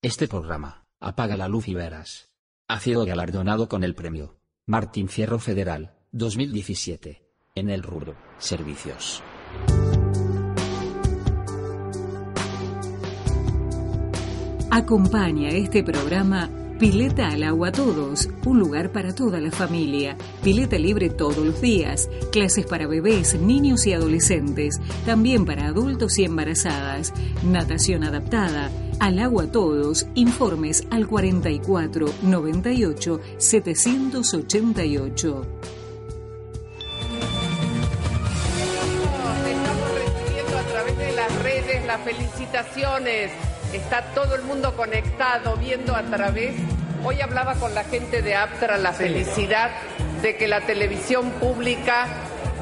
Este programa, Apaga la luz y verás, ha sido galardonado con el premio Martín Fierro Federal 2017 en el rubro Servicios. Acompaña este programa Pileta al agua todos, un lugar para toda la familia. Pileta libre todos los días, clases para bebés, niños y adolescentes, también para adultos y embarazadas, natación adaptada, al agua todos, informes al 44 98 788. Estamos recibiendo a través de las redes las felicitaciones. Está todo el mundo conectado, viendo a través. Hoy hablaba con la gente de Aptra la felicidad de que la televisión pública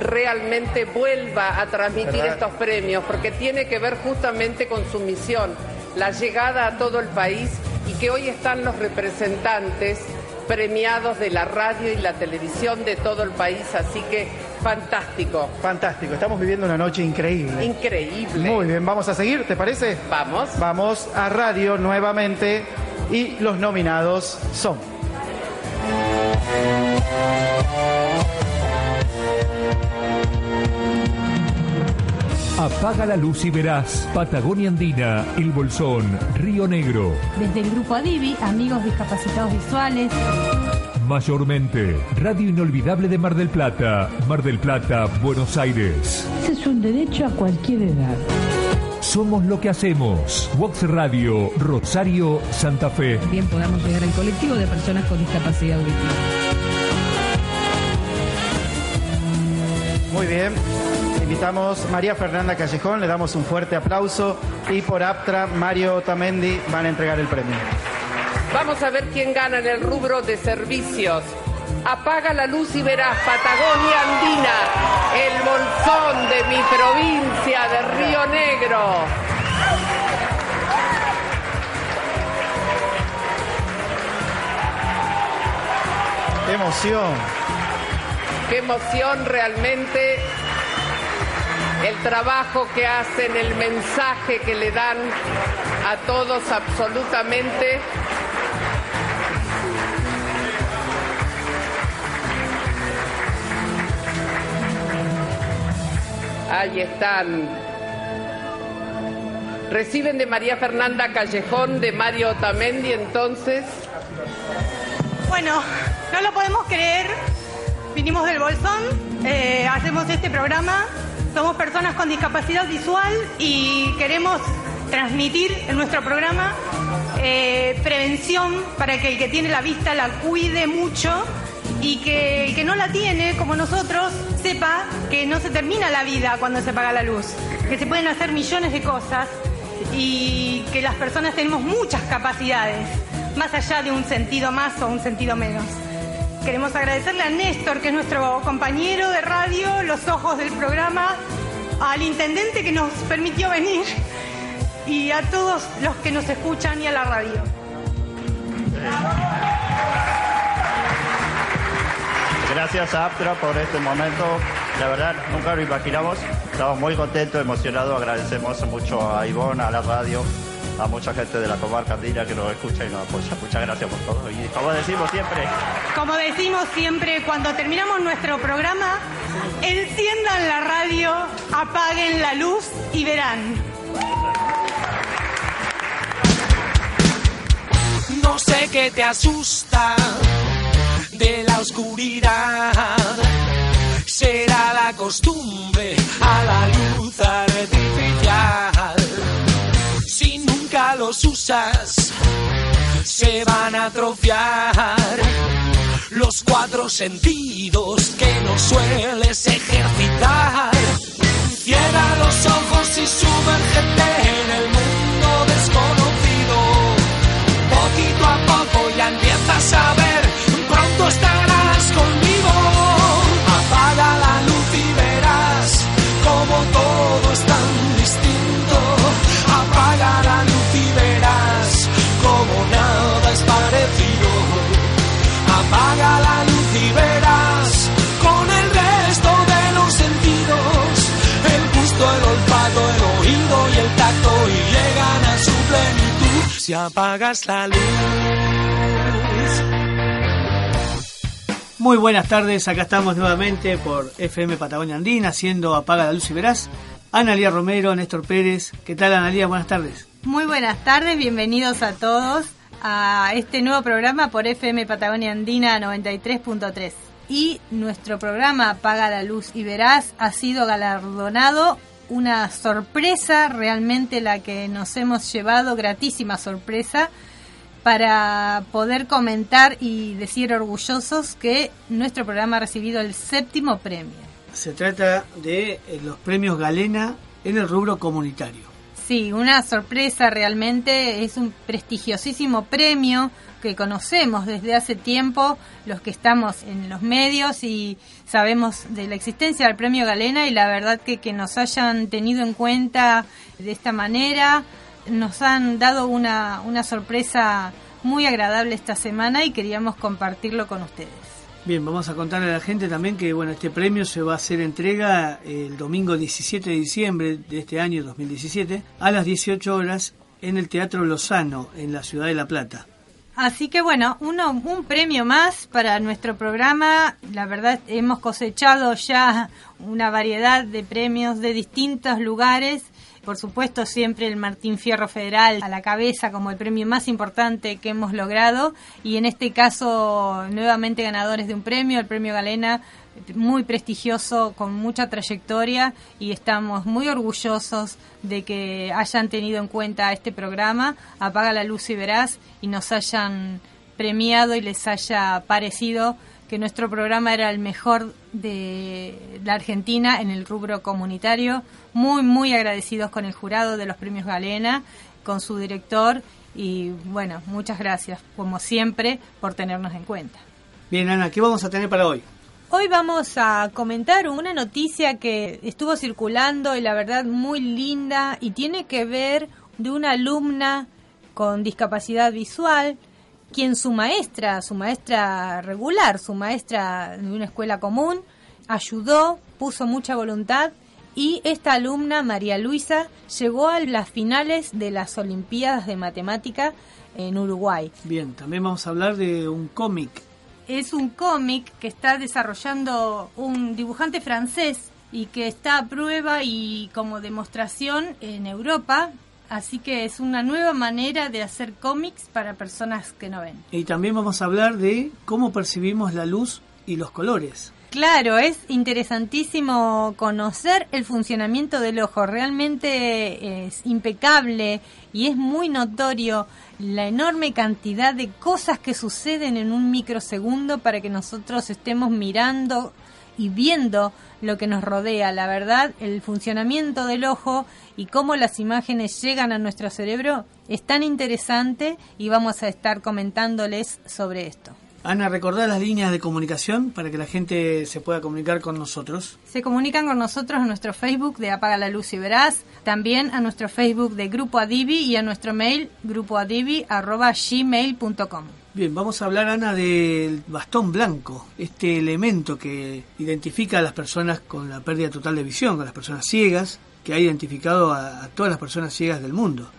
realmente vuelva a transmitir estos premios, porque tiene que ver justamente con su misión, la llegada a todo el país y que hoy están los representantes premiados de la radio y la televisión de todo el país, así que fantástico, Fantástico, estamos viviendo una noche increíble. increíble. Muy bien, vamos a seguir, ¿te parece? Vamos. Vamos a radio nuevamente y los nominados son. Apaga la luz y verás. Patagonia Andina, El Bolsón, Río Negro. Desde el grupo Adivi, amigos discapacitados visuales, Mayormente, Radio Inolvidable de Mar del Plata, Mar del Plata, Buenos Aires. Ese es un derecho a cualquier edad. Somos lo que hacemos. Vox Radio, Rosario, Santa Fe. bien podamos llegar al colectivo de personas con discapacidad auditiva. Muy bien. Invitamos a María Fernanda Callejón, le damos un fuerte aplauso y por Aptra, Mario Otamendi van a entregar el premio. Vamos a ver quién gana en el rubro de servicios. Apaga la luz y verás Patagonia Andina, el bolsón de mi provincia de Río Negro. ¡Qué emoción! Qué emoción realmente el trabajo que hacen, el mensaje que le dan a todos absolutamente. Ahí están. Reciben de María Fernanda Callejón, de Mario Otamendi, entonces. Bueno, no lo podemos creer. Vinimos del Bolsón, eh, hacemos este programa. Somos personas con discapacidad visual y queremos transmitir en nuestro programa eh, prevención para que el que tiene la vista la cuide mucho y que el que no la tiene, como nosotros, sepa que no se termina la vida cuando se apaga la luz, que se pueden hacer millones de cosas y que las personas tenemos muchas capacidades, más allá de un sentido más o un sentido menos. Queremos agradecerle a Néstor, que es nuestro compañero de radio, los ojos del programa, al intendente que nos permitió venir y a todos los que nos escuchan y a la radio. Gracias a Aptra por este momento. La verdad, nunca lo imaginamos. Estamos muy contentos, emocionados. Agradecemos mucho a Ivonne, a la radio, a mucha gente de la comarca andina que nos escucha y nos apoya. Muchas gracias por todo. Y como decimos siempre, Como decimos siempre, cuando terminamos nuestro programa, enciendan la radio, apaguen la luz y verán. No sé qué te asusta de la oscuridad. Será la costumbre a la luz artificial. Si nunca los usas, se van a atrofiar los cuatro sentidos que no sueles ejercitar. Cierra los ojos y sumérgete en el mundo desconocido. Poquito estarás conmigo. Apaga la luz y verás como todo es tan distinto. Apaga la luz y verás como nada es parecido. Apaga la luz y verás con el resto de los sentidos el gusto, el olfato, el oído y el tacto y llegan a su plenitud si apagas la luz. Muy buenas tardes, acá estamos nuevamente por FM Patagonia Andina haciendo Apaga la Luz y Verás. Analía Romero, Néstor Pérez. ¿Qué tal Analía? Buenas tardes. Muy buenas tardes, bienvenidos a todos a este nuevo programa por FM Patagonia Andina 93.3. Y nuestro programa Apaga la Luz y Verás ha sido galardonado una sorpresa realmente la que nos hemos llevado, gratísima sorpresa, para poder comentar y decir orgullosos que nuestro programa ha recibido el séptimo premio. Se trata de eh, los premios Galena en el rubro comunitario. Sí, una sorpresa realmente, es un prestigiosísimo premio que conocemos desde hace tiempo los que estamos en los medios y sabemos de la existencia del premio Galena y la verdad que que nos hayan tenido en cuenta de esta manera nos han dado una, una sorpresa muy agradable esta semana y queríamos compartirlo con ustedes. Bien, vamos a contarle a la gente también que bueno, este premio se va a hacer entrega el domingo 17 de diciembre de este año 2017 a las 18 horas en el Teatro Lozano en la ciudad de La Plata. Así que bueno, uno, un premio más para nuestro programa. La verdad hemos cosechado ya una variedad de premios de distintos lugares por supuesto siempre el Martín Fierro Federal a la cabeza como el premio más importante que hemos logrado. Y en este caso nuevamente ganadores de un premio, el premio Galena muy prestigioso, con mucha trayectoria. Y estamos muy orgullosos de que hayan tenido en cuenta este programa, Apaga la luz y verás, y nos hayan premiado y les haya parecido que nuestro programa era el mejor de la Argentina en el rubro comunitario. Muy, muy agradecidos con el jurado de los premios Galena, con su director y bueno, muchas gracias, como siempre, por tenernos en cuenta. Bien, Ana, ¿qué vamos a tener para hoy? Hoy vamos a comentar una noticia que estuvo circulando y la verdad muy linda y tiene que ver de una alumna con discapacidad visual quien su maestra, su maestra regular, su maestra de una escuela común, ayudó, puso mucha voluntad y esta alumna, María Luisa, llegó a las finales de las Olimpiadas de Matemática en Uruguay. Bien, también vamos a hablar de un cómic. Es un cómic que está desarrollando un dibujante francés y que está a prueba y como demostración en Europa Así que es una nueva manera de hacer cómics para personas que no ven. Y también vamos a hablar de cómo percibimos la luz y los colores. Claro, es interesantísimo conocer el funcionamiento del ojo. Realmente es impecable y es muy notorio la enorme cantidad de cosas que suceden en un microsegundo para que nosotros estemos mirando y viendo lo que nos rodea. La verdad, el funcionamiento del ojo y cómo las imágenes llegan a nuestro cerebro es tan interesante y vamos a estar comentándoles sobre esto. Ana, recordar las líneas de comunicación para que la gente se pueda comunicar con nosotros. Se comunican con nosotros a nuestro Facebook de Apaga la Luz y Verás, también a nuestro Facebook de Grupo Adivi y a nuestro mail grupoadivi.gmail.com. Bien, vamos a hablar, Ana, del bastón blanco, este elemento que identifica a las personas con la pérdida total de visión, con las personas ciegas, que ha identificado a, todas las personas ciegas del mundo.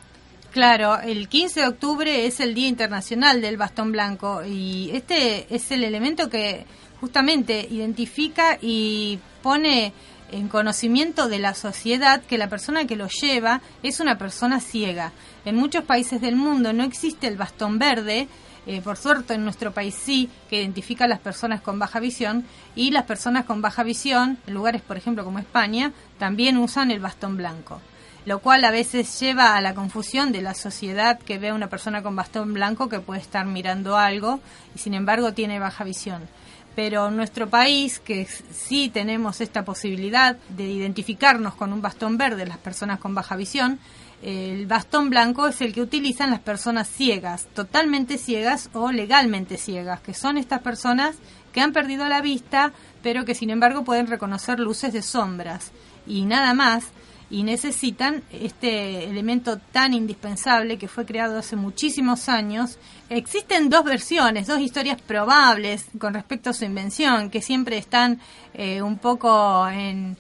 Claro, el 15 de octubre es el Día Internacional del Bastón Blanco y este es el elemento que justamente identifica y pone en conocimiento de la sociedad que la persona que lo lleva es una persona ciega. En muchos países del mundo no existe el bastón verde, eh, por suerte en nuestro país sí, que identifica a las personas con baja visión y las personas con baja visión, en lugares por ejemplo como España, también usan el bastón blanco, lo cual a veces lleva a la confusión de la sociedad que ve a una persona con bastón blanco que puede estar mirando algo y sin embargo tiene baja visión. Pero en nuestro país, que sí tenemos esta posibilidad de identificarnos con un bastón verde, las personas con baja visión, el bastón blanco es el que utilizan las personas ciegas, totalmente ciegas o legalmente ciegas, que son estas personas que han perdido la vista, pero que sin embargo pueden reconocer luces de sombras y nada más, y necesitan este elemento tan indispensable que fue creado hace muchísimos años. Existen dos versiones, dos historias probables con respecto a su invención, que siempre están eh, un poco en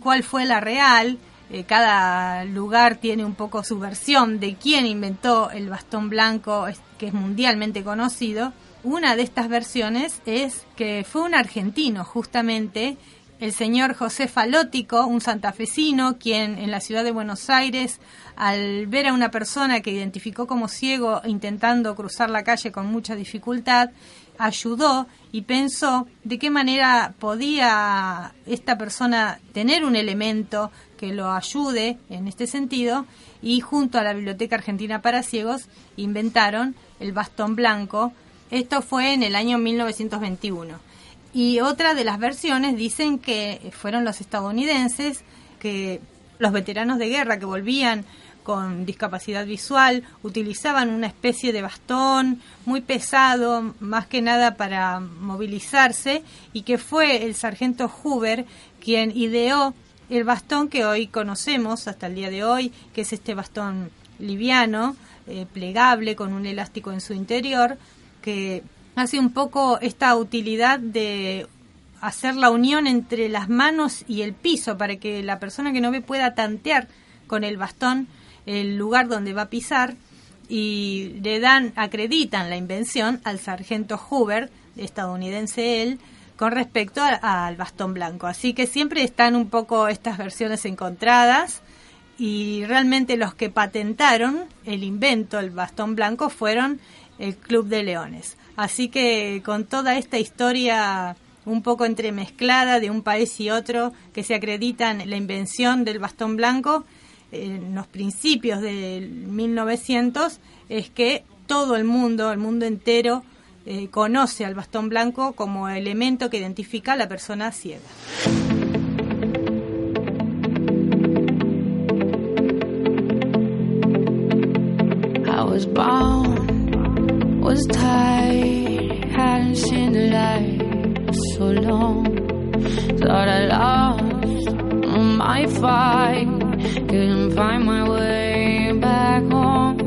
cuál fue la real eh, cada lugar tiene un poco su versión de quién inventó el bastón blanco, que es mundialmente conocido. Una de estas versiones es que fue un argentino, justamente, el señor José Falótico, un santafesino, quien en la ciudad de Buenos Aires, al ver a una persona que identificó como ciego intentando cruzar la calle con mucha dificultad, ayudó y pensó de qué manera podía esta persona tener un elemento que lo ayude en este sentido y junto a la Biblioteca Argentina para Ciegos inventaron el bastón blanco. Esto fue en el año 1921. Y otra de las versiones dicen que fueron los estadounidenses, que los veteranos de guerra que volvían con discapacidad visual utilizaban una especie de bastón muy pesado, más que nada para movilizarse, y que fue el sargento Hoover quien ideó el bastón que hoy conocemos hasta el día de hoy, que es este bastón liviano, eh, plegable, con un elástico en su interior, que hace un poco esta utilidad de hacer la unión entre las manos y el piso para que la persona que no ve pueda tantear con el bastón el lugar donde va a pisar y le dan, acreditan la invención al sargento Hoover, estadounidense él, con respecto al bastón blanco. Así que siempre están un poco estas versiones encontradas y realmente los que patentaron el invento, el bastón blanco, fueron el Club de Leones. Así que con toda esta historia un poco entremezclada de un país y otro que se acreditan la invención del bastón blanco, en los principios del 1900 es que todo el mundo, el mundo entero, eh, conoce al bastón blanco como elemento que identifica a la persona ciega. I was bound, was tired, hadn't seen the light so long. Thought I lost my fight. couldn't find my way back home,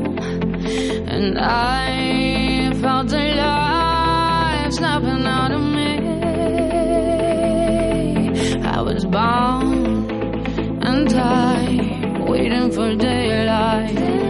and I felt the bound and tied, waiting for daylight.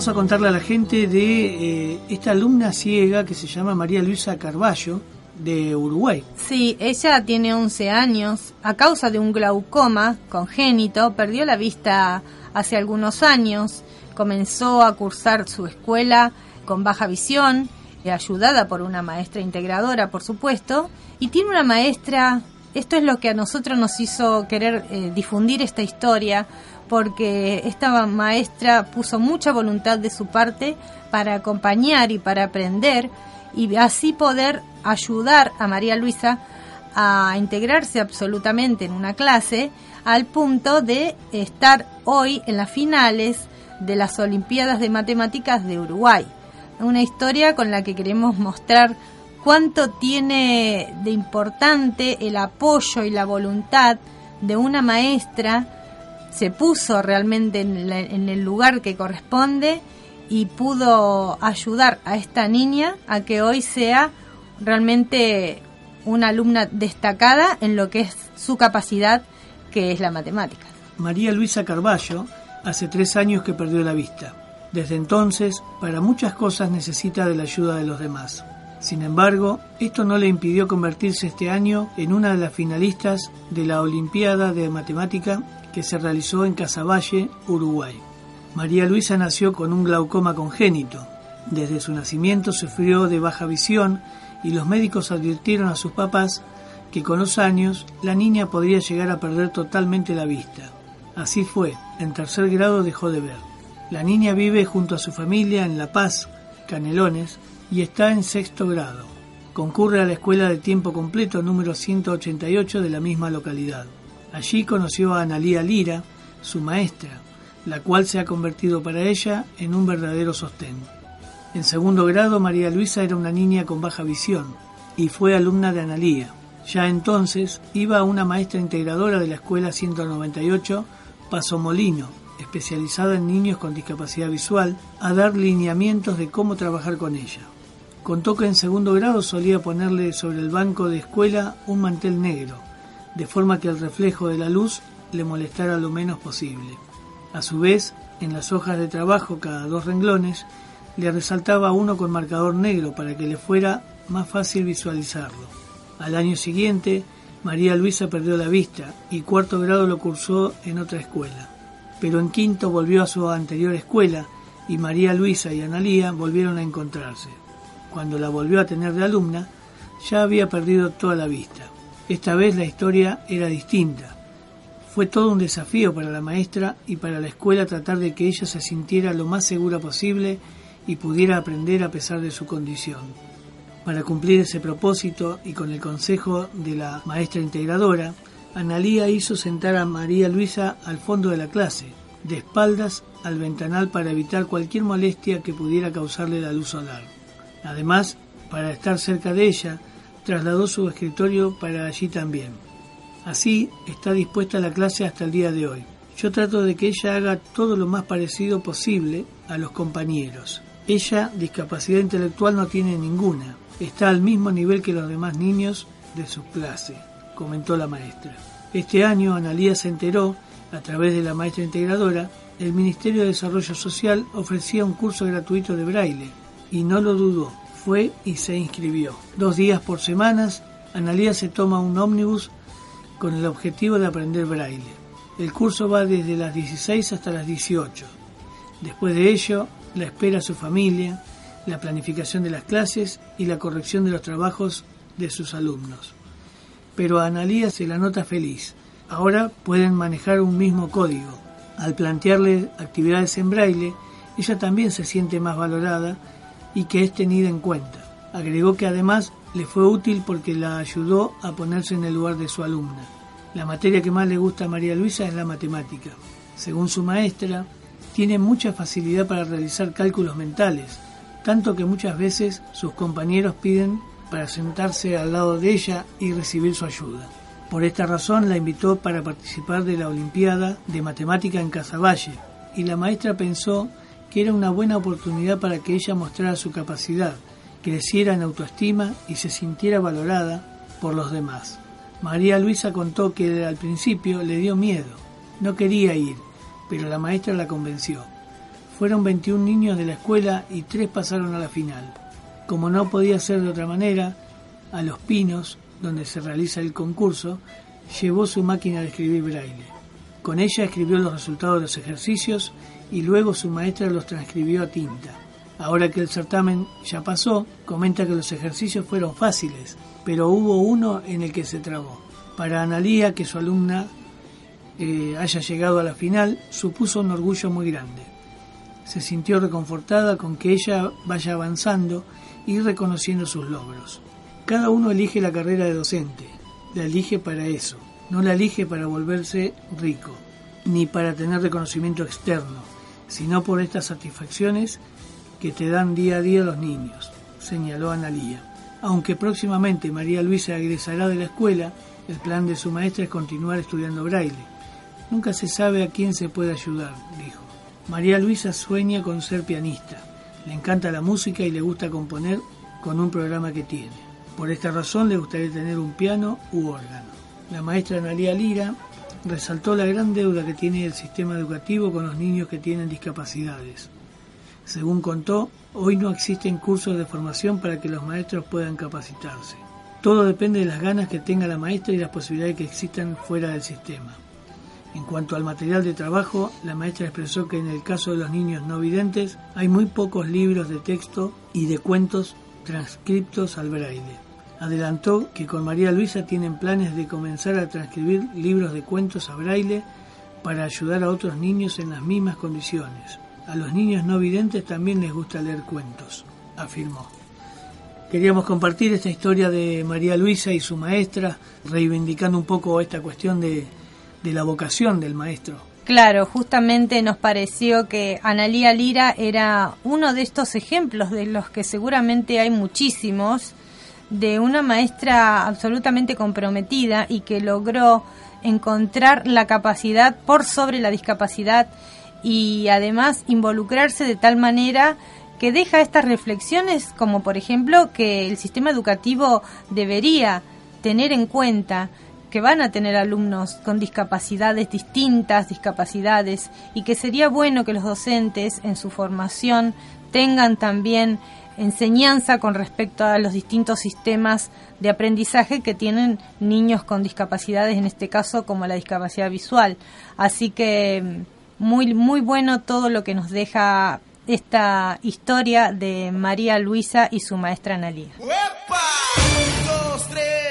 Vamos a contarle a la gente de eh, esta alumna ciega que se llama María Luisa Carballo de Uruguay. Sí, ella tiene 11 años. A causa de un glaucoma congénito, perdió la vista hace algunos años. Comenzó a cursar su escuela con baja visión, eh, ayudada por una maestra integradora, por supuesto. Y tiene una maestra, esto es lo que a nosotros nos hizo querer eh, difundir esta historia, porque esta maestra puso mucha voluntad de su parte para acompañar y para aprender y así poder ayudar a María Luisa a integrarse absolutamente en una clase al punto de estar hoy en las finales de las Olimpiadas de Matemáticas de Uruguay. Una historia con la que queremos mostrar cuánto tiene de importante el apoyo y la voluntad de una maestra, se puso realmente en, el lugar que corresponde y pudo ayudar a esta niña a que hoy sea realmente una alumna destacada en lo que es su capacidad, que es la matemática. María Luisa Carballo hace tres años que perdió la vista. Desde entonces, para muchas cosas necesita de la ayuda de los demás. Sin embargo, esto no le impidió convertirse este año en una de las finalistas de la Olimpiada de Matemática que se realizó en Casaballe, Uruguay. María Luisa nació con un glaucoma congénito. Desde su nacimiento sufrió de baja visión y los médicos advirtieron a sus papás que con los años la niña podría llegar a perder totalmente la vista. Así fue, en tercer grado dejó de ver. La niña vive junto a su familia en La Paz, Canelones, y está en sexto grado. Concurre a la escuela de tiempo completo número 188 de la misma localidad. Allí conoció a Analía Lira, su maestra, la cual se ha convertido para ella en un verdadero sostén. En segundo grado, María Luisa era una niña con baja visión y fue alumna de Analía. Ya entonces iba una maestra integradora de la Escuela 198, Paso Molino, especializada en niños con discapacidad visual, a dar lineamientos de cómo trabajar con ella. Contó que en segundo grado solía ponerle sobre el banco de escuela un mantel negro, de forma que el reflejo de la luz le molestara lo menos posible. A su vez, en las hojas de trabajo cada dos renglones le resaltaba uno con marcador negro para que le fuera más fácil visualizarlo. Al año siguiente, María Luisa perdió la vista y cuarto grado lo cursó en otra escuela. Pero en quinto volvió a su anterior escuela y María Luisa y Analía volvieron a encontrarse. Cuando la volvió a tener de alumna, ya había perdido toda la vista. Esta vez la historia era distinta. Fue todo un desafío para la maestra y para la escuela tratar de que ella se sintiera lo más segura posible y pudiera aprender a pesar de su condición. Para cumplir ese propósito y con el consejo de la maestra integradora, Analía hizo sentar a María Luisa al fondo de la clase, de espaldas al ventanal para evitar cualquier molestia que pudiera causarle la luz solar. Además, para estar cerca de ella, trasladó su escritorio para allí también. Así está dispuesta la clase hasta el día de hoy. Yo trato de que ella haga todo lo más parecido posible a los compañeros, ella, discapacidad intelectual, no tiene ninguna. Está al mismo nivel que los demás niños de su clase, comentó la maestra. Este año, Analía se enteró, a través de la maestra integradora, el Ministerio de Desarrollo Social ofrecía un curso gratuito de braille y no lo dudó. Fue y se inscribió. Dos días por semanas, Analía se toma un ómnibus con el objetivo de aprender braille. El curso va desde las 16 hasta las 18. Después de ello, la espera su familia, la planificación de las clases y la corrección de los trabajos de sus alumnos. Pero a Analía se la nota feliz. Ahora pueden manejar un mismo código. Al plantearle actividades en braille, ella también se siente más valorada y que es tenida en cuenta. Agregó que además le fue útil porque la ayudó a ponerse en el lugar de su alumna. La materia que más le gusta a María Luisa es la matemática. Según su maestra, tiene mucha facilidad para realizar cálculos mentales, tanto que muchas veces sus compañeros piden para sentarse al lado de ella y recibir su ayuda. Por esta razón la invitó para participar de la Olimpiada de Matemática en Casaballe y la maestra pensó que era una buena oportunidad para que ella mostrara su capacidad, creciera en autoestima y se sintiera valorada por los demás. María Luisa contó que al principio le dio miedo, no quería ir, pero la maestra la convenció. Fueron 21 niños de la escuela y tres pasaron a la final. Como no podía ser de otra manera, a Los Pinos, donde se realiza el concurso, llevó su máquina de escribir braille. Con ella escribió los resultados de los ejercicios y luego su maestra los transcribió a tinta. Ahora que el certamen ya pasó, comenta que los ejercicios fueron fáciles, pero hubo uno en el que se trabó. Para Analía, que su alumna eh, haya llegado a la final, supuso un orgullo muy grande. Se sintió reconfortada con que ella vaya avanzando y reconociendo sus logros. Cada uno elige la carrera de docente, la elige para eso, no la elige para volverse rico, ni para tener reconocimiento externo, sino por estas satisfacciones que te dan día a día los niños, señaló Analía. Aunque próximamente María Luisa egresará de la escuela, el plan de su maestra es continuar estudiando braille. Nunca se sabe a quién se puede ayudar, dijo. María Luisa sueña con ser pianista. Le encanta la música y le gusta componer con un programa que tiene. Por esta razón le gustaría tener un piano u órgano. La maestra Analía Lira resaltó la gran deuda que tiene el sistema educativo con los niños que tienen discapacidades. Según contó, hoy no existen cursos de formación para que los maestros puedan capacitarse. Todo depende de las ganas que tenga la maestra y las posibilidades que existan fuera del sistema. En cuanto al material de trabajo, la maestra expresó que en el caso de los niños no videntes hay muy pocos libros de texto y de cuentos transcriptos al braille. Adelantó que con María Luisa tienen planes de comenzar a transcribir libros de cuentos a braille para ayudar a otros niños en las mismas condiciones. A los niños no videntes también les gusta leer cuentos, afirmó. Queríamos compartir esta historia de María Luisa y su maestra, reivindicando un poco esta cuestión de, de la vocación del maestro. Claro, justamente nos pareció que Analía Lira era uno de estos ejemplos, de los que seguramente hay muchísimos, de una maestra absolutamente comprometida y que logró encontrar la capacidad por sobre la discapacidad y además involucrarse de tal manera que deja estas reflexiones como por ejemplo que el sistema educativo debería tener en cuenta que van a tener alumnos con discapacidades distintas, discapacidades, y que sería bueno que los docentes en su formación tengan también enseñanza con respecto a los distintos sistemas de aprendizaje que tienen niños con discapacidades, en este caso como la discapacidad visual. Así que muy, muy bueno todo lo que nos deja esta historia de María Luisa y su maestra Analía.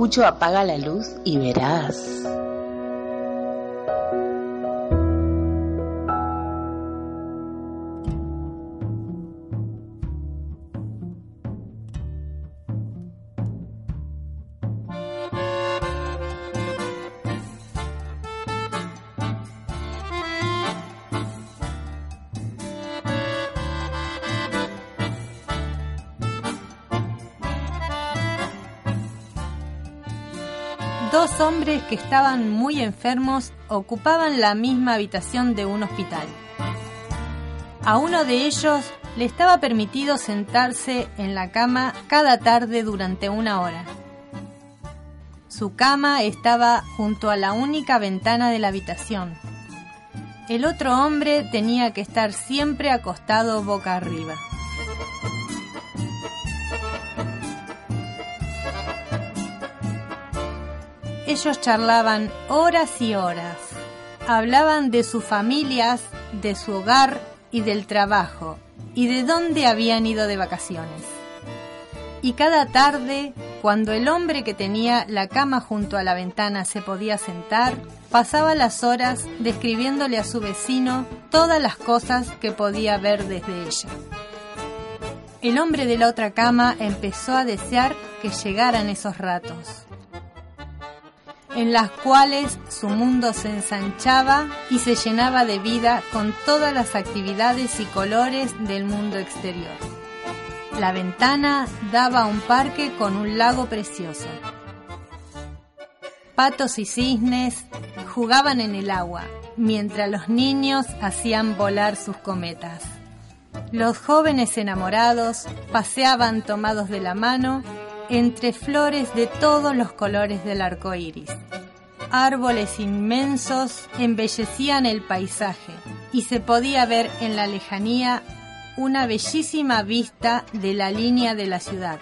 Y escucho Apaga la luz y verás. Que estaban muy enfermos ocupaban la misma habitación de un hospital. A uno de ellos le estaba permitido sentarse en la cama cada tarde durante una hora. Su cama estaba junto a la única ventana de la habitación. El otro hombre tenía que estar siempre acostado boca arriba. Ellos charlaban horas y horas. Hablaban de sus familias, de su hogar y del trabajo, y de dónde habían ido de vacaciones. Y cada tarde, cuando el hombre que tenía la cama junto a la ventana se podía sentar, pasaba las horas describiéndole a su vecino todas las cosas que podía ver desde ella. El hombre de la otra cama empezó a desear que llegaran esos ratos en las cuales su mundo se ensanchaba y se llenaba de vida con todas las actividades y colores del mundo exterior. La ventana daba a un parque con un lago precioso. Patos y cisnes jugaban en el agua, mientras los niños hacían volar sus cometas. Los jóvenes enamorados paseaban tomados de la mano entre flores de todos los colores del arco iris. Árboles inmensos embellecían el paisaje y se podía ver en la lejanía una bellísima vista de la línea de la ciudad.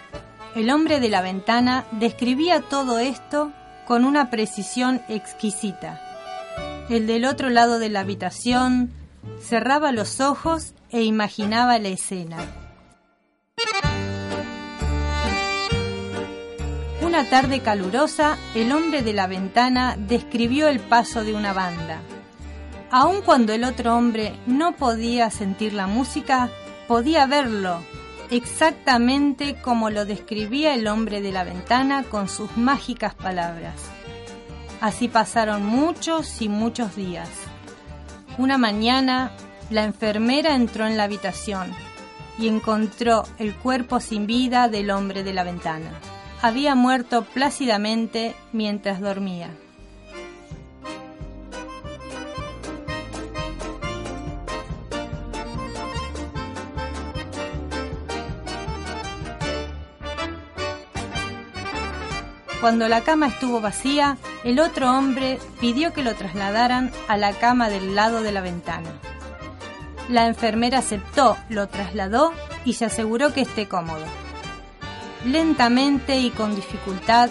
El hombre de la ventana describía todo esto con una precisión exquisita. El del otro lado de la habitación cerraba los ojos e imaginaba la escena. Una tarde calurosa, el hombre de la ventana describió el paso de una banda. Aun cuando el otro hombre no podía sentir la música, podía verlo, exactamente como lo describía el hombre de la ventana con sus mágicas palabras. Así pasaron muchos y muchos días. Una mañana, la enfermera entró en la habitación y encontró el cuerpo sin vida del hombre de la ventana había muerto plácidamente mientras dormía. Cuando la cama estuvo vacía, el otro hombre pidió que lo trasladaran a la cama del lado de la ventana. La enfermera aceptó, lo trasladó y se aseguró que esté cómodo. Lentamente y con dificultad,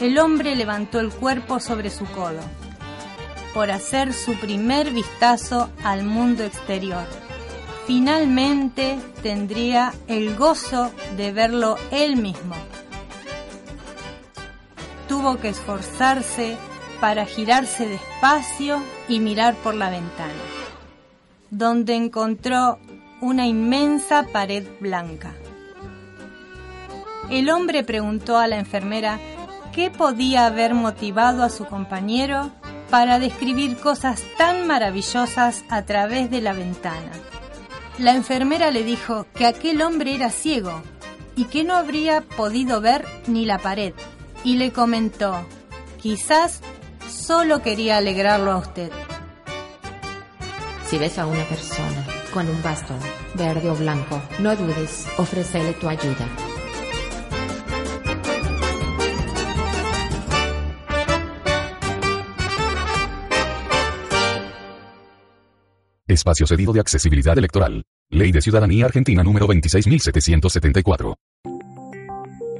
el hombre levantó el cuerpo sobre su codo, por hacer su primer vistazo al mundo exterior. Finalmente tendría el gozo de verlo él mismo. Tuvo que esforzarse para girarse despacio y mirar por la ventana, donde encontró una inmensa pared blanca. El hombre preguntó a la enfermera qué podía haber motivado a su compañero para describir cosas tan maravillosas a través de la ventana. La enfermera le dijo que aquel hombre era ciego y que no habría podido ver ni la pared, y le comentó, quizás solo quería alegrarlo a usted. Si ves a una persona con un bastón, verde o blanco, no dudes, ofrécele tu ayuda. Espacio cedido de accesibilidad electoral. Ley de Ciudadanía Argentina número 26774.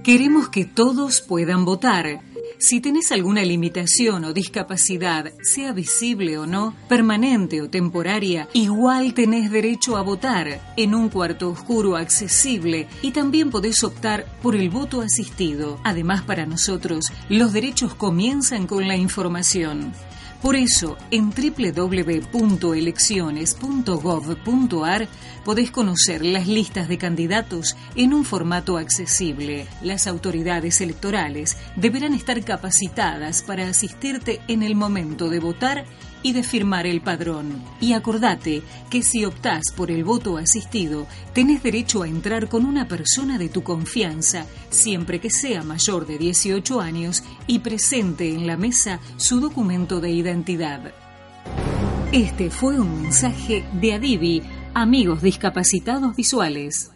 Queremos que todos puedan votar. Si tenés alguna limitación o discapacidad, sea visible o no, permanente o temporaria, igual tenés derecho a votar en un cuarto oscuro accesible y también podés optar por el voto asistido. Además, para nosotros, los derechos comienzan con la información. Por eso, en www.elecciones.gov.ar podés conocer las listas de candidatos en un formato accesible. Las autoridades electorales deberán estar capacitadas para asistirte en el momento de votar y de firmar el padrón. Y acordate que si optás por el voto asistido, tenés derecho a entrar con una persona de tu confianza, siempre que sea mayor de 18 años y presente en la mesa su documento de identidad. Este fue un mensaje de Adivi, amigos discapacitados visuales.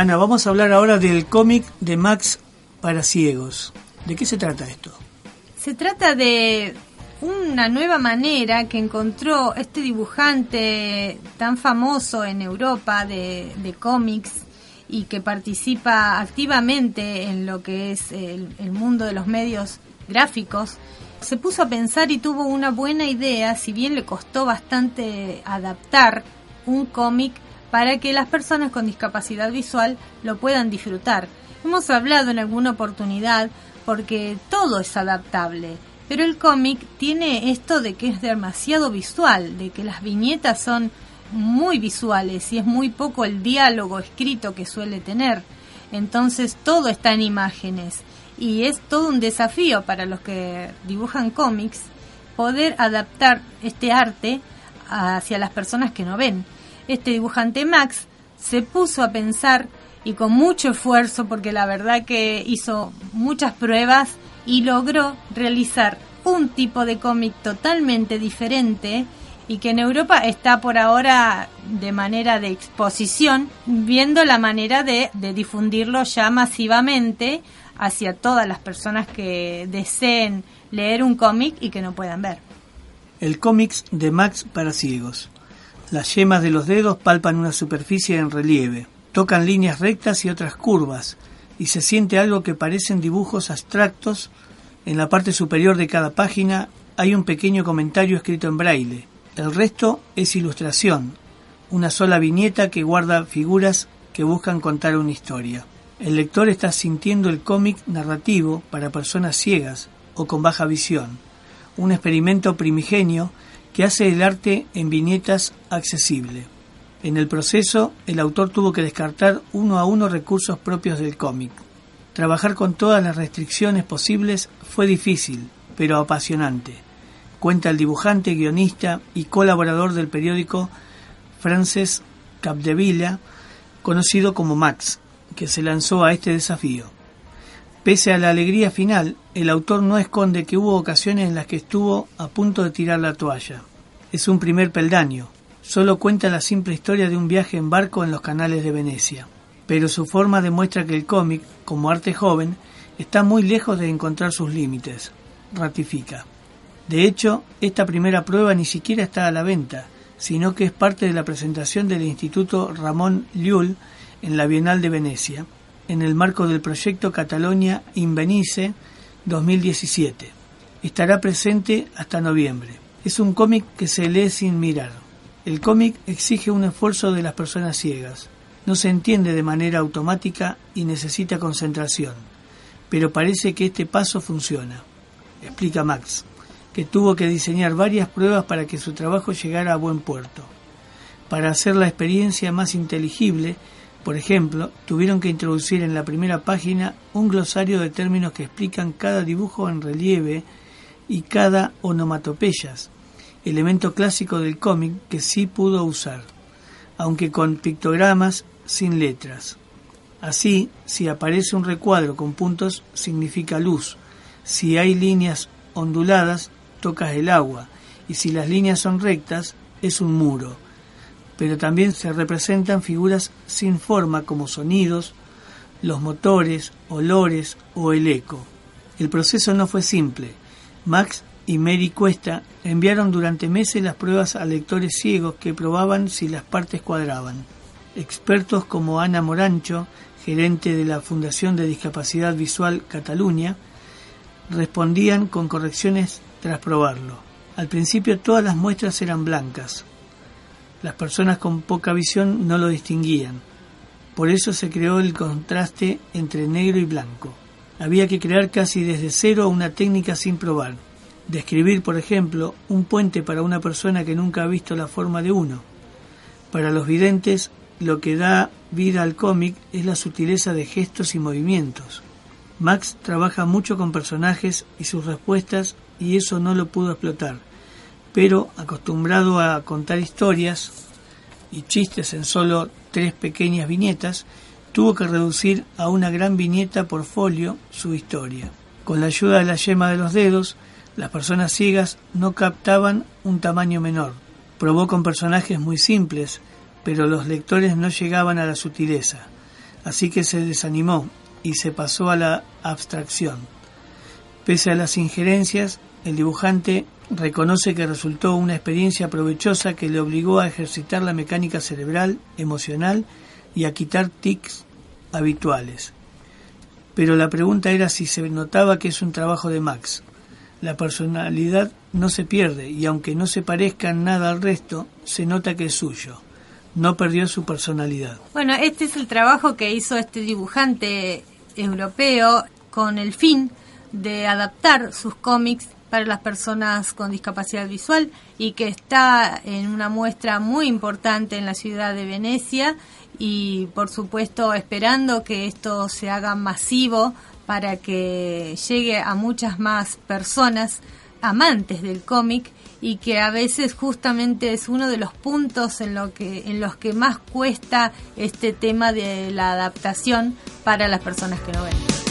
Ana, vamos a hablar ahora del cómic de Max para ciegos. ¿De qué se trata esto? Se trata de una nueva manera que encontró este dibujante tan famoso en Europa de, cómics y que participa activamente en lo que es el mundo de los medios gráficos, se puso a pensar y tuvo una buena idea, si bien le costó bastante adaptar un cómic para que las personas con discapacidad visual lo puedan disfrutar. Hemos hablado en alguna oportunidad porque todo es adaptable, pero el cómic tiene esto de que es demasiado visual, de que las viñetas son muy visuales y es muy poco el diálogo escrito que suele tener. Entonces todo está en imágenes y es todo un desafío para los que dibujan cómics poder adaptar este arte hacia las personas que no ven este dibujante Max se puso a pensar y con mucho esfuerzo, porque la verdad que hizo muchas pruebas y logró realizar un tipo de cómic totalmente diferente y que en Europa está por ahora de manera de exposición, viendo la manera de, difundirlo ya masivamente hacia todas las personas que deseen leer un cómic y que no puedan ver. El cómic de Max para ciegos. Las yemas de los dedos palpan una superficie en relieve, tocan líneas rectas y otras curvas, y se siente algo que parecen dibujos abstractos. En la parte superior de cada página hay un pequeño comentario escrito en braille. El resto es ilustración, una sola viñeta que guarda figuras que buscan contar una historia. El lector está sintiendo el cómic narrativo para personas ciegas o con baja visión, un experimento primigenio que hace el arte en viñetas accesible. En el proceso, el autor tuvo que descartar uno a uno recursos propios del cómic. Trabajar con todas las restricciones posibles fue difícil, pero apasionante, cuenta el dibujante, guionista y colaborador del periódico Frances Capdevila, conocido como Max, que se lanzó a este desafío. Pese a la alegría final, el autor no esconde que hubo ocasiones en las que estuvo a punto de tirar la toalla. Es un primer peldaño. Solo cuenta la simple historia de un viaje en barco en los canales de Venecia. Pero su forma demuestra que el cómic, como arte joven, está muy lejos de encontrar sus límites. Ratifica. De hecho, esta primera prueba ni siquiera está a la venta, sino que es parte de la presentación del Instituto Ramón Llull en la Bienal de Venecia, en el marco del proyecto Catalonia Invenice 2017. Estará presente hasta noviembre. Es un cómic que se lee sin mirar. El cómic exige un esfuerzo de las personas ciegas. No se entiende de manera automática y necesita concentración. Pero parece que este paso funciona, explica Max, que tuvo que diseñar varias pruebas para que su trabajo llegara a buen puerto. Para hacer la experiencia más inteligible, por ejemplo, tuvieron que introducir en la primera página un glosario de términos que explican cada dibujo en relieve y cada onomatopeyas, elemento clásico del cómic que sí pudo usar, aunque con pictogramas sin letras. Así, si aparece un recuadro con puntos, significa luz. Si hay líneas onduladas, tocas el agua. Y si las líneas son rectas, es un muro pero también se representan figuras sin forma como sonidos, los motores, olores o el eco. El proceso no fue simple. Max y Mary Cuesta enviaron durante meses las pruebas a lectores ciegos que probaban si las partes cuadraban. Expertos como Ana Morancho, gerente de la Fundación de Discapacidad Visual Cataluña, respondían con correcciones tras probarlo. Al principio todas las muestras eran blancas, las personas con poca visión no lo distinguían. Por eso se creó el contraste entre negro y blanco. Había que crear casi desde cero una técnica sin probar. Describir, por ejemplo, un puente para una persona que nunca ha visto la forma de uno. Para los videntes, lo que da vida al cómic es la sutileza de gestos y movimientos. Max trabaja mucho con personajes y sus respuestas y eso no lo pudo explotar pero acostumbrado a contar historias y chistes en solo tres pequeñas viñetas, tuvo que reducir a una gran viñeta por folio su historia. Con la ayuda de la yema de los dedos, las personas ciegas no captaban un tamaño menor. Probó con personajes muy simples, pero los lectores no llegaban a la sutileza, así que se desanimó y se pasó a la abstracción. Pese a las injerencias, el dibujante reconoce que resultó una experiencia provechosa que le obligó a ejercitar la mecánica cerebral, emocional y a quitar tics habituales. Pero la pregunta era si se notaba que es un trabajo de Max. La personalidad no se pierde y aunque no se parezca nada al resto, se nota que es suyo. No perdió su personalidad. Bueno, este es el trabajo que hizo este dibujante europeo con el fin de adaptar sus cómics para las personas con discapacidad visual y que está en una muestra muy importante en la ciudad de Venecia y por supuesto esperando que esto se haga masivo para que llegue a muchas más personas amantes del cómic y que a veces justamente es uno de los puntos en lo que en los que más cuesta este tema de la adaptación para las personas que no ven.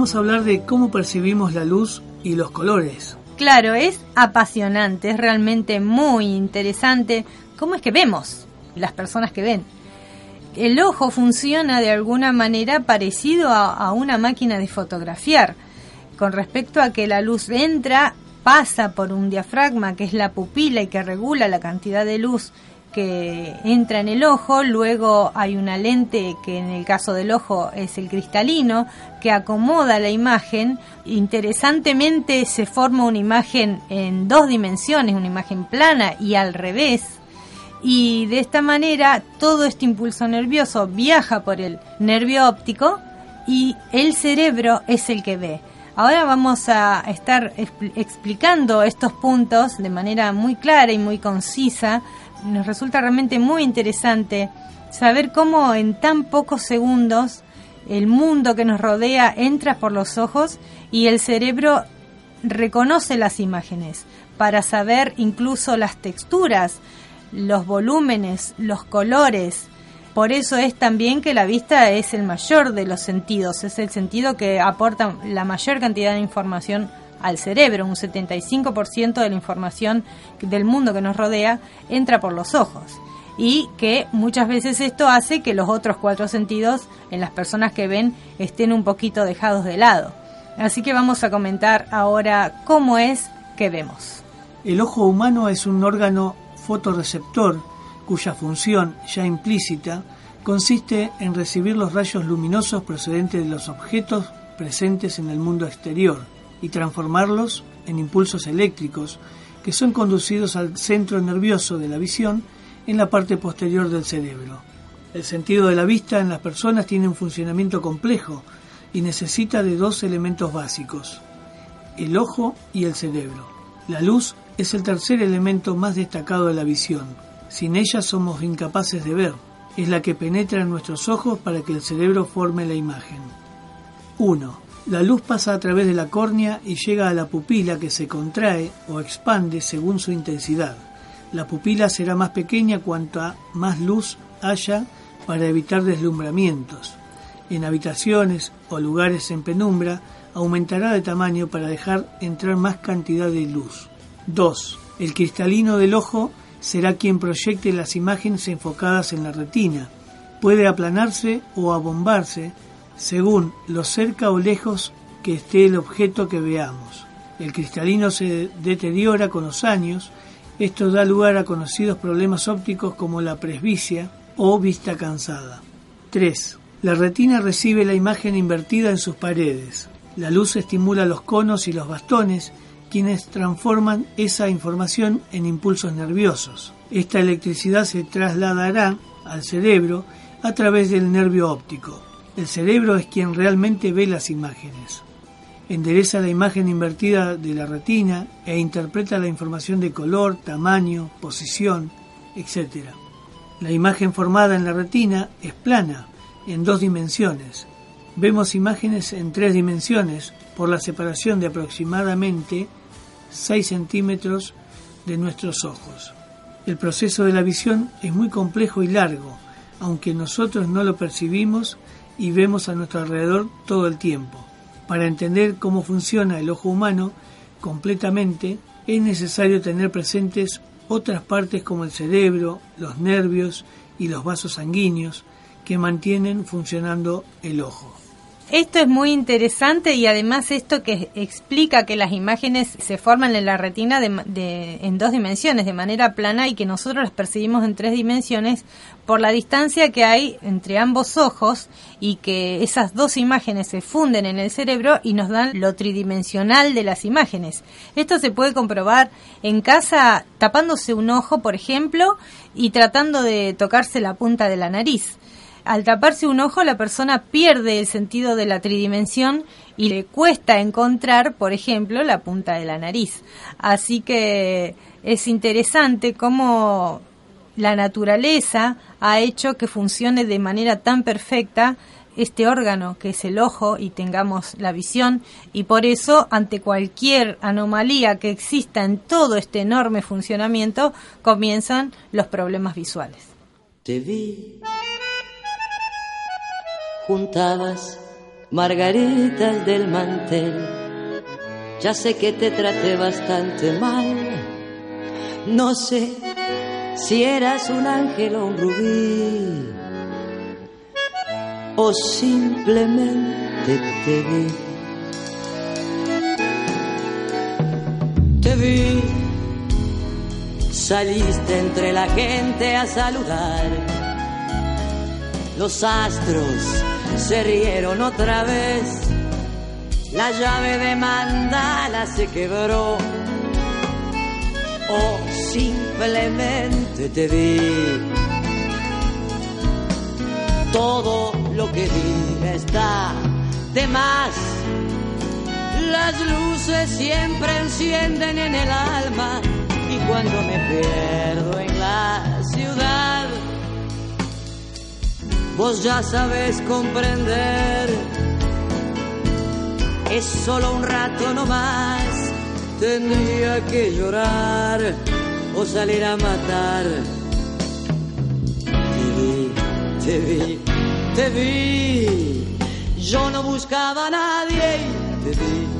Vamos a hablar de cómo percibimos la luz y los colores. Claro, es apasionante, es realmente muy interesante cómo es que vemos, las personas que ven. El ojo funciona de alguna manera parecido a, a una máquina de fotografiar, con respecto a que la luz entra, pasa por un diafragma que es la pupila y que regula la cantidad de luz que entra en el ojo, luego hay una lente que en el caso del ojo es el cristalino, que acomoda la imagen. Interesantemente se forma una imagen en dos dimensiones, una imagen plana y al revés. Y de esta manera todo este impulso nervioso viaja por el nervio óptico y el cerebro es el que ve. Ahora vamos a estar explicando estos puntos de manera muy clara y muy concisa nos resulta realmente muy interesante saber cómo en tan pocos segundos el mundo que nos rodea entra por los ojos y el cerebro reconoce las imágenes para saber incluso las texturas, los volúmenes, los colores. Por eso es también que la vista es el mayor de los sentidos, es el sentido que aporta la mayor cantidad de información al cerebro. Un 75% de la información del mundo que nos rodea entra por los ojos. Y que muchas veces esto hace que los otros cuatro sentidos en las personas que ven estén un poquito dejados de lado. Así que vamos a comentar ahora cómo es que vemos. El ojo humano es un órgano fotorreceptor cuya función ya implícita consiste en recibir los rayos luminosos procedentes de los objetos presentes en el mundo exterior y transformarlos en impulsos eléctricos que son conducidos al centro nervioso de la visión en la parte posterior del cerebro. El sentido de la vista en las personas tiene un funcionamiento complejo y necesita de dos elementos básicos, el ojo y el cerebro. La luz es el tercer elemento más destacado de la visión. Sin ella somos incapaces de ver. Es la que penetra en nuestros ojos para que el cerebro forme la imagen. 1. La luz pasa a través de la córnea y llega a la pupila que se contrae o expande según su intensidad. La pupila será más pequeña cuanta más luz haya para evitar deslumbramientos. En habitaciones o lugares en penumbra aumentará de tamaño para dejar entrar más cantidad de luz. 2. El cristalino del ojo será quien proyecte las imágenes enfocadas en la retina. Puede aplanarse o abombarse según lo cerca o lejos que esté el objeto que veamos. El cristalino se deteriora con los años, esto da lugar a conocidos problemas ópticos como la presbicia o vista cansada. 3. La retina recibe la imagen invertida en sus paredes. La luz estimula los conos y los bastones, quienes transforman esa información en impulsos nerviosos. Esta electricidad se trasladará al cerebro a través del nervio óptico. El cerebro es quien realmente ve las imágenes. Endereza la imagen invertida de la retina e interpreta la información de color, tamaño, posición, etc. La imagen formada en la retina es plana, en dos dimensiones. Vemos imágenes en tres dimensiones por la separación de aproximadamente 6 centímetros de nuestros ojos. El proceso de la visión es muy complejo y largo, aunque nosotros no lo percibimos y vemos a nuestro alrededor todo el tiempo. Para entender cómo funciona el ojo humano completamente es necesario tener presentes otras partes como el cerebro, los nervios y los vasos sanguíneos que mantienen funcionando el ojo. Esto es muy interesante y además esto que explica que las imágenes se forman en la retina en dos dimensiones, de manera plana y que nosotros las percibimos en tres dimensiones por la distancia que hay entre ambos ojos y que esas dos imágenes se funden en el cerebro y nos dan lo tridimensional de las imágenes. Esto se puede comprobar en casa tapándose un ojo, por ejemplo, y tratando de tocarse la punta de la nariz al taparse un ojo la persona pierde el sentido de la tridimensión y le cuesta encontrar, por ejemplo, la punta de la nariz. Así que es interesante cómo la naturaleza ha hecho que funcione de manera tan perfecta este órgano que es el ojo y tengamos la visión y por eso ante cualquier anomalía que exista en todo este enorme funcionamiento comienzan los problemas visuales. Te vi juntabas margaritas del mantel. Ya sé que te traté bastante mal. No sé si eras un ángel o un rubí. O simplemente te vi. Te vi. Saliste entre la gente a saludar. Los astros se rieron otra vez. La llave de mandala se quebró. O simplemente te vi. Todo lo que diga está de más. Las luces siempre encienden en el alma y cuando me pierdo en la ciudad vos ya sabes comprender. Es solo un rato nomás, tendría que llorar o salir a matar. Te vi, te vi, te vi. Yo no buscaba a nadie te vi.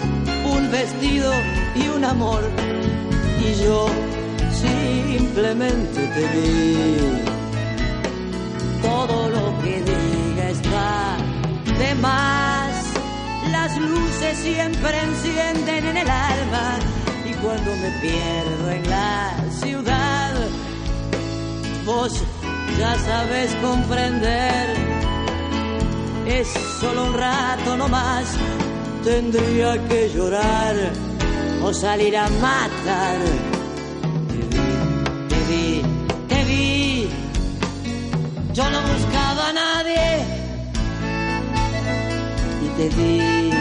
un vestido y un amor y yo simplemente te vi. Todo lo que diga está de más. Las luces siempre encienden en el alma y cuando me pierdo en la ciudad, vos ya sabes comprender es solo un rato nomás. Tendría que llorar o salir a matar. Te vi, te vi, te vi. Yo no buscaba a nadie y te vi.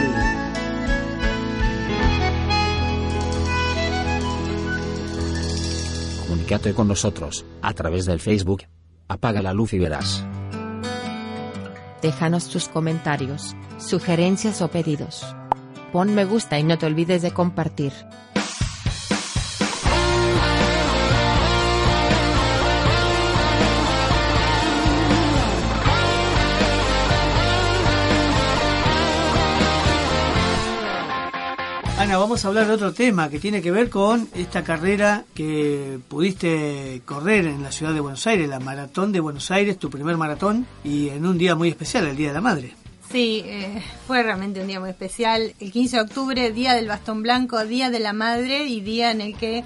Comunícate con nosotros a través del Facebook. Apaga la luz y verás. Déjanos tus comentarios, sugerencias o pedidos. Pon me gusta y no te olvides de compartir. Ana, vamos a hablar de otro tema que tiene que ver con esta carrera que pudiste correr en la ciudad de Buenos Aires, la Maratón de Buenos Aires, tu primer maratón, y en un día muy especial, el Día de la Madre. Sí, eh, fue realmente un día muy especial. El 15 de octubre, Día del Bastón Blanco, Día de la Madre y día en el que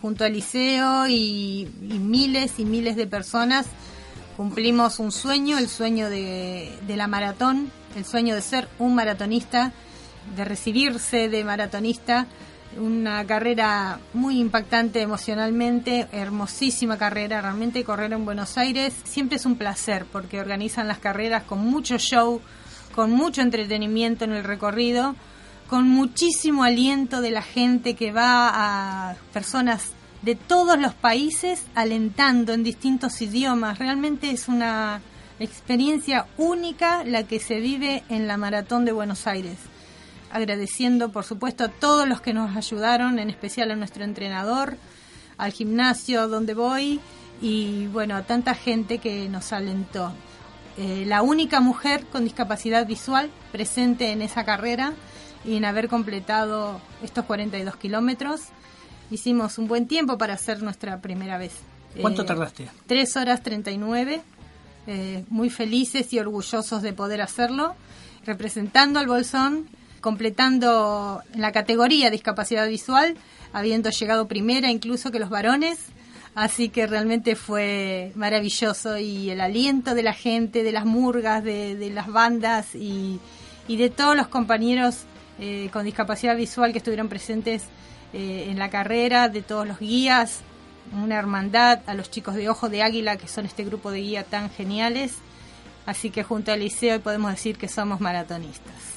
junto al liceo y, y miles y miles de personas cumplimos un sueño, el sueño de, de la maratón, el sueño de ser un maratonista de recibirse de maratonista, una carrera muy impactante emocionalmente, hermosísima carrera, realmente correr en Buenos Aires siempre es un placer porque organizan las carreras con mucho show, con mucho entretenimiento en el recorrido, con muchísimo aliento de la gente que va a personas de todos los países alentando en distintos idiomas. Realmente es una experiencia única la que se vive en la Maratón de Buenos Aires agradeciendo por supuesto a todos los que nos ayudaron, en especial a nuestro entrenador, al gimnasio donde voy y bueno, a tanta gente que nos alentó. Eh, la única mujer con discapacidad visual presente en esa carrera y en haber completado estos 42 kilómetros. Hicimos un buen tiempo para hacer nuestra primera vez. ¿Cuánto Eh, tardaste? 3 horas 39, eh, muy felices y orgullosos de poder hacerlo. representando al Bolsón, completando en la categoría discapacidad visual, habiendo llegado primera incluso que los varones. Así que realmente fue maravilloso y el aliento de la gente, de las murgas, de, las bandas y, de todos los compañeros eh, con discapacidad visual que estuvieron presentes eh, en la carrera, de todos los guías, una hermandad, a los chicos de Ojo de Águila, que son este grupo de guía tan geniales. Así que junto al liceo podemos decir que somos maratonistas.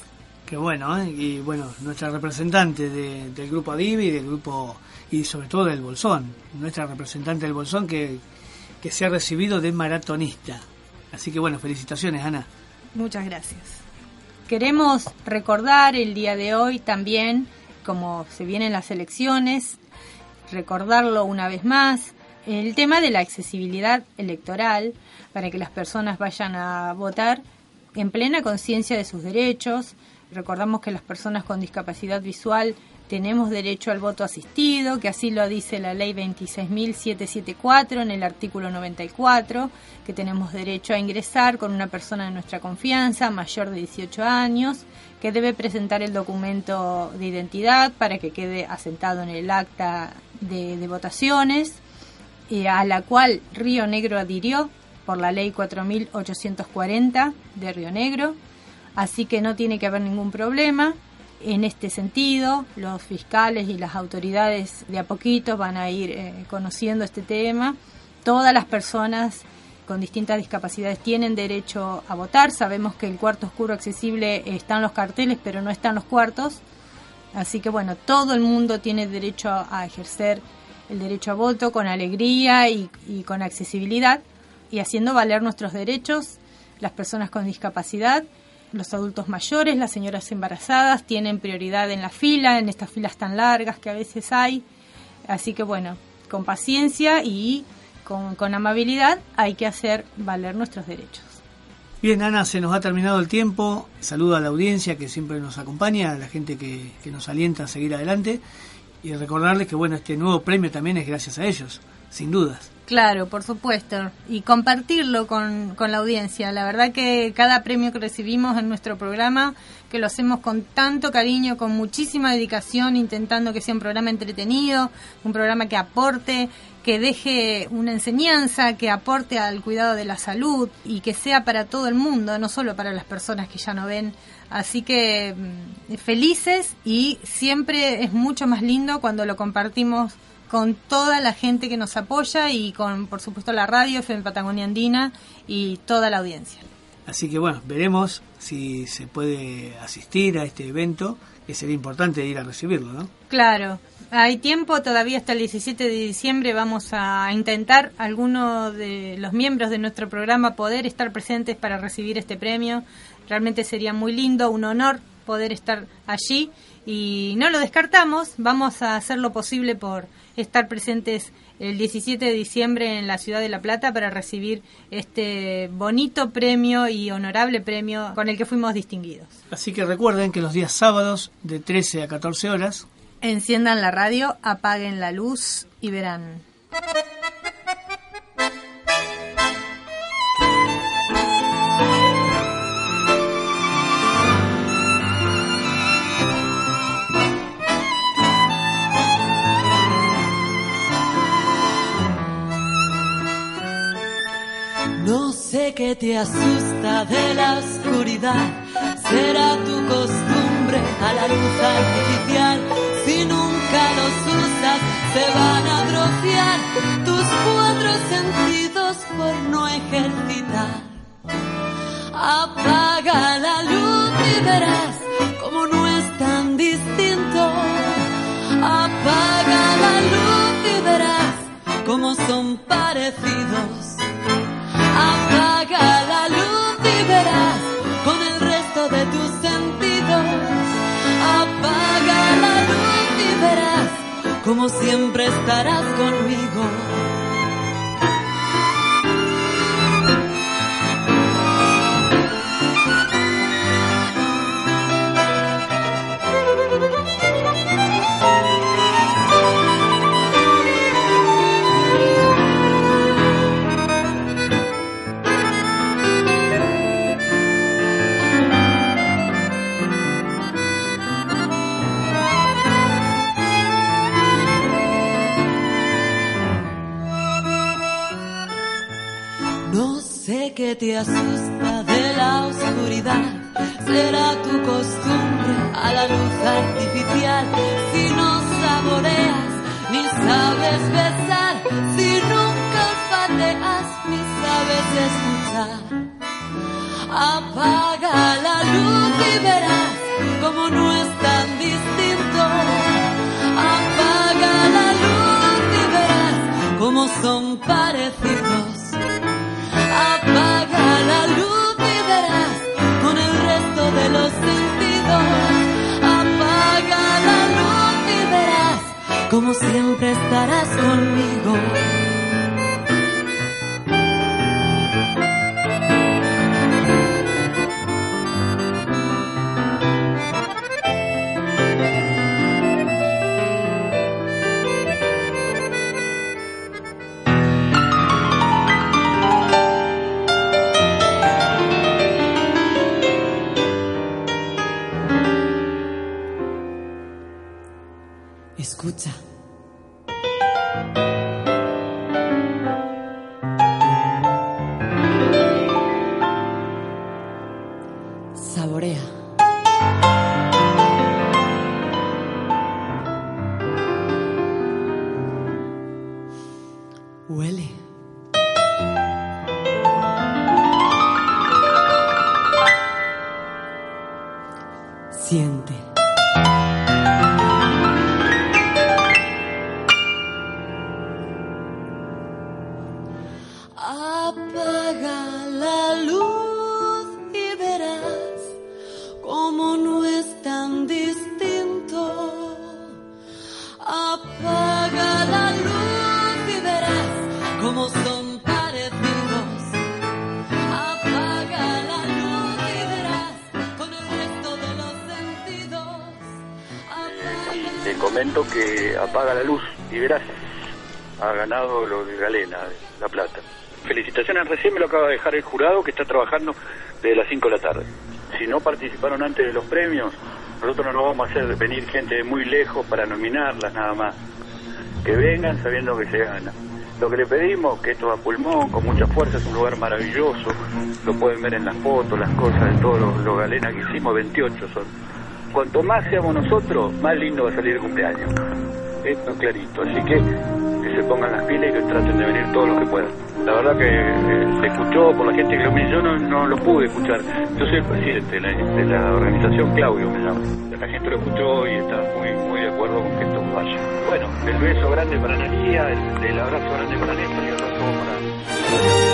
Qué bueno, ¿eh? y bueno, nuestra representante del grupo Adivi del grupo, y sobre todo del Bolsón, nuestra representante del Bolsón que, que se ha recibido de maratonista. Así que bueno, felicitaciones, Ana. Muchas gracias. Queremos recordar el día de hoy también, como se vienen las elecciones, recordarlo una vez más, el tema de la accesibilidad electoral para que las personas vayan a votar en plena conciencia de sus derechos. Recordamos que las personas con discapacidad visual tenemos derecho al voto asistido, que así lo dice la ley 26.774 en el artículo 94, que tenemos derecho a ingresar con una persona de nuestra confianza mayor de 18 años, que debe presentar el documento de identidad para que quede asentado en el acta de, votaciones, eh, a la cual Río Negro adhirió por la ley 4840 de Río Negro, así que no tiene que haber ningún problema. En este sentido, los fiscales y las autoridades de a poquito van a ir eh, conociendo este tema. Todas las personas con distintas discapacidades tienen derecho a votar. Sabemos que el cuarto oscuro accesible está en los carteles, pero no están los cuartos. Así que bueno, todo el mundo tiene derecho a ejercer el derecho a voto con alegría y con accesibilidad y haciendo valer nuestros derechos. Las personas con discapacidad los adultos mayores, las señoras embarazadas tienen prioridad en la fila, en estas filas tan largas que a veces hay. Así que bueno, con paciencia y con, amabilidad hay que hacer valer nuestros derechos. Bien, Ana, se nos ha terminado el tiempo. Saludo a la audiencia que siempre nos acompaña, a la gente que, que nos alienta a seguir adelante. Y recordarles que bueno, este nuevo premio también es gracias a ellos, sin dudas. Claro, por supuesto. Y compartirlo con, con, la audiencia. La verdad que cada premio que recibimos en nuestro programa, que lo hacemos con tanto cariño, con muchísima dedicación, intentando que sea un programa entretenido, un programa que aporte, que deje una enseñanza, que aporte al cuidado de la salud y que sea para todo el mundo, no solo para las personas que ya no ven. Así que mm, felices y siempre es mucho más lindo cuando lo compartimos con toda la gente que nos apoya y con, por supuesto, la radio FM Patagonia Andina y toda la audiencia. Así que bueno, veremos si se puede asistir a este evento, que sería importante ir a recibirlo, ¿no? Claro, hay tiempo, todavía hasta el 17 de diciembre vamos a intentar algunos de los miembros de nuestro programa poder estar presentes para recibir este premio. Realmente sería muy lindo, un honor poder estar allí y no lo descartamos, vamos a hacer lo posible por estar presentes el 17 de diciembre en la ciudad de La Plata para recibir este bonito premio y honorable premio con el que fuimos distinguidos. Así que recuerden que los días sábados de 13 a 14 horas enciendan la radio, apaguen la luz y verán. Sé que te asusta de la oscuridad, será tu costumbre a la luz artificial. Si nunca los usas, se van a atrofiar tus cuatro sentidos por no ejercitar. Apaga la luz y verás como no es tan distinto. Apaga la luz y verás como son parecidos. Apaga la luz y verás con el resto de tus sentidos. Apaga la luz y verás como siempre estarás conmigo. Ganado lo de Galena, La Plata. Felicitaciones, recién me lo acaba de dejar el jurado que está trabajando desde las 5 de la tarde. Si no participaron antes de los premios, nosotros no lo vamos a hacer venir gente de muy lejos para nominarlas nada más. Que vengan sabiendo que se gana. Lo que le pedimos, que esto a pulmón, con mucha fuerza, es un lugar maravilloso. Lo pueden ver en las fotos, las cosas de todos los, los galenas que hicimos, 28 son. Cuanto más seamos nosotros, más lindo va a salir el cumpleaños. Esto es clarito. Así que que se pongan las pilas y que traten de venir todos los que puedan. La verdad que eh, se escuchó por la gente que lo yo no, no lo pude escuchar. Yo soy el presidente de la, organización, Claudio me llama. La gente lo escuchó y está muy muy de acuerdo con que esto vaya. Bueno, el beso grande para Energía, el, el abrazo grande para Néstor y el abrazo para...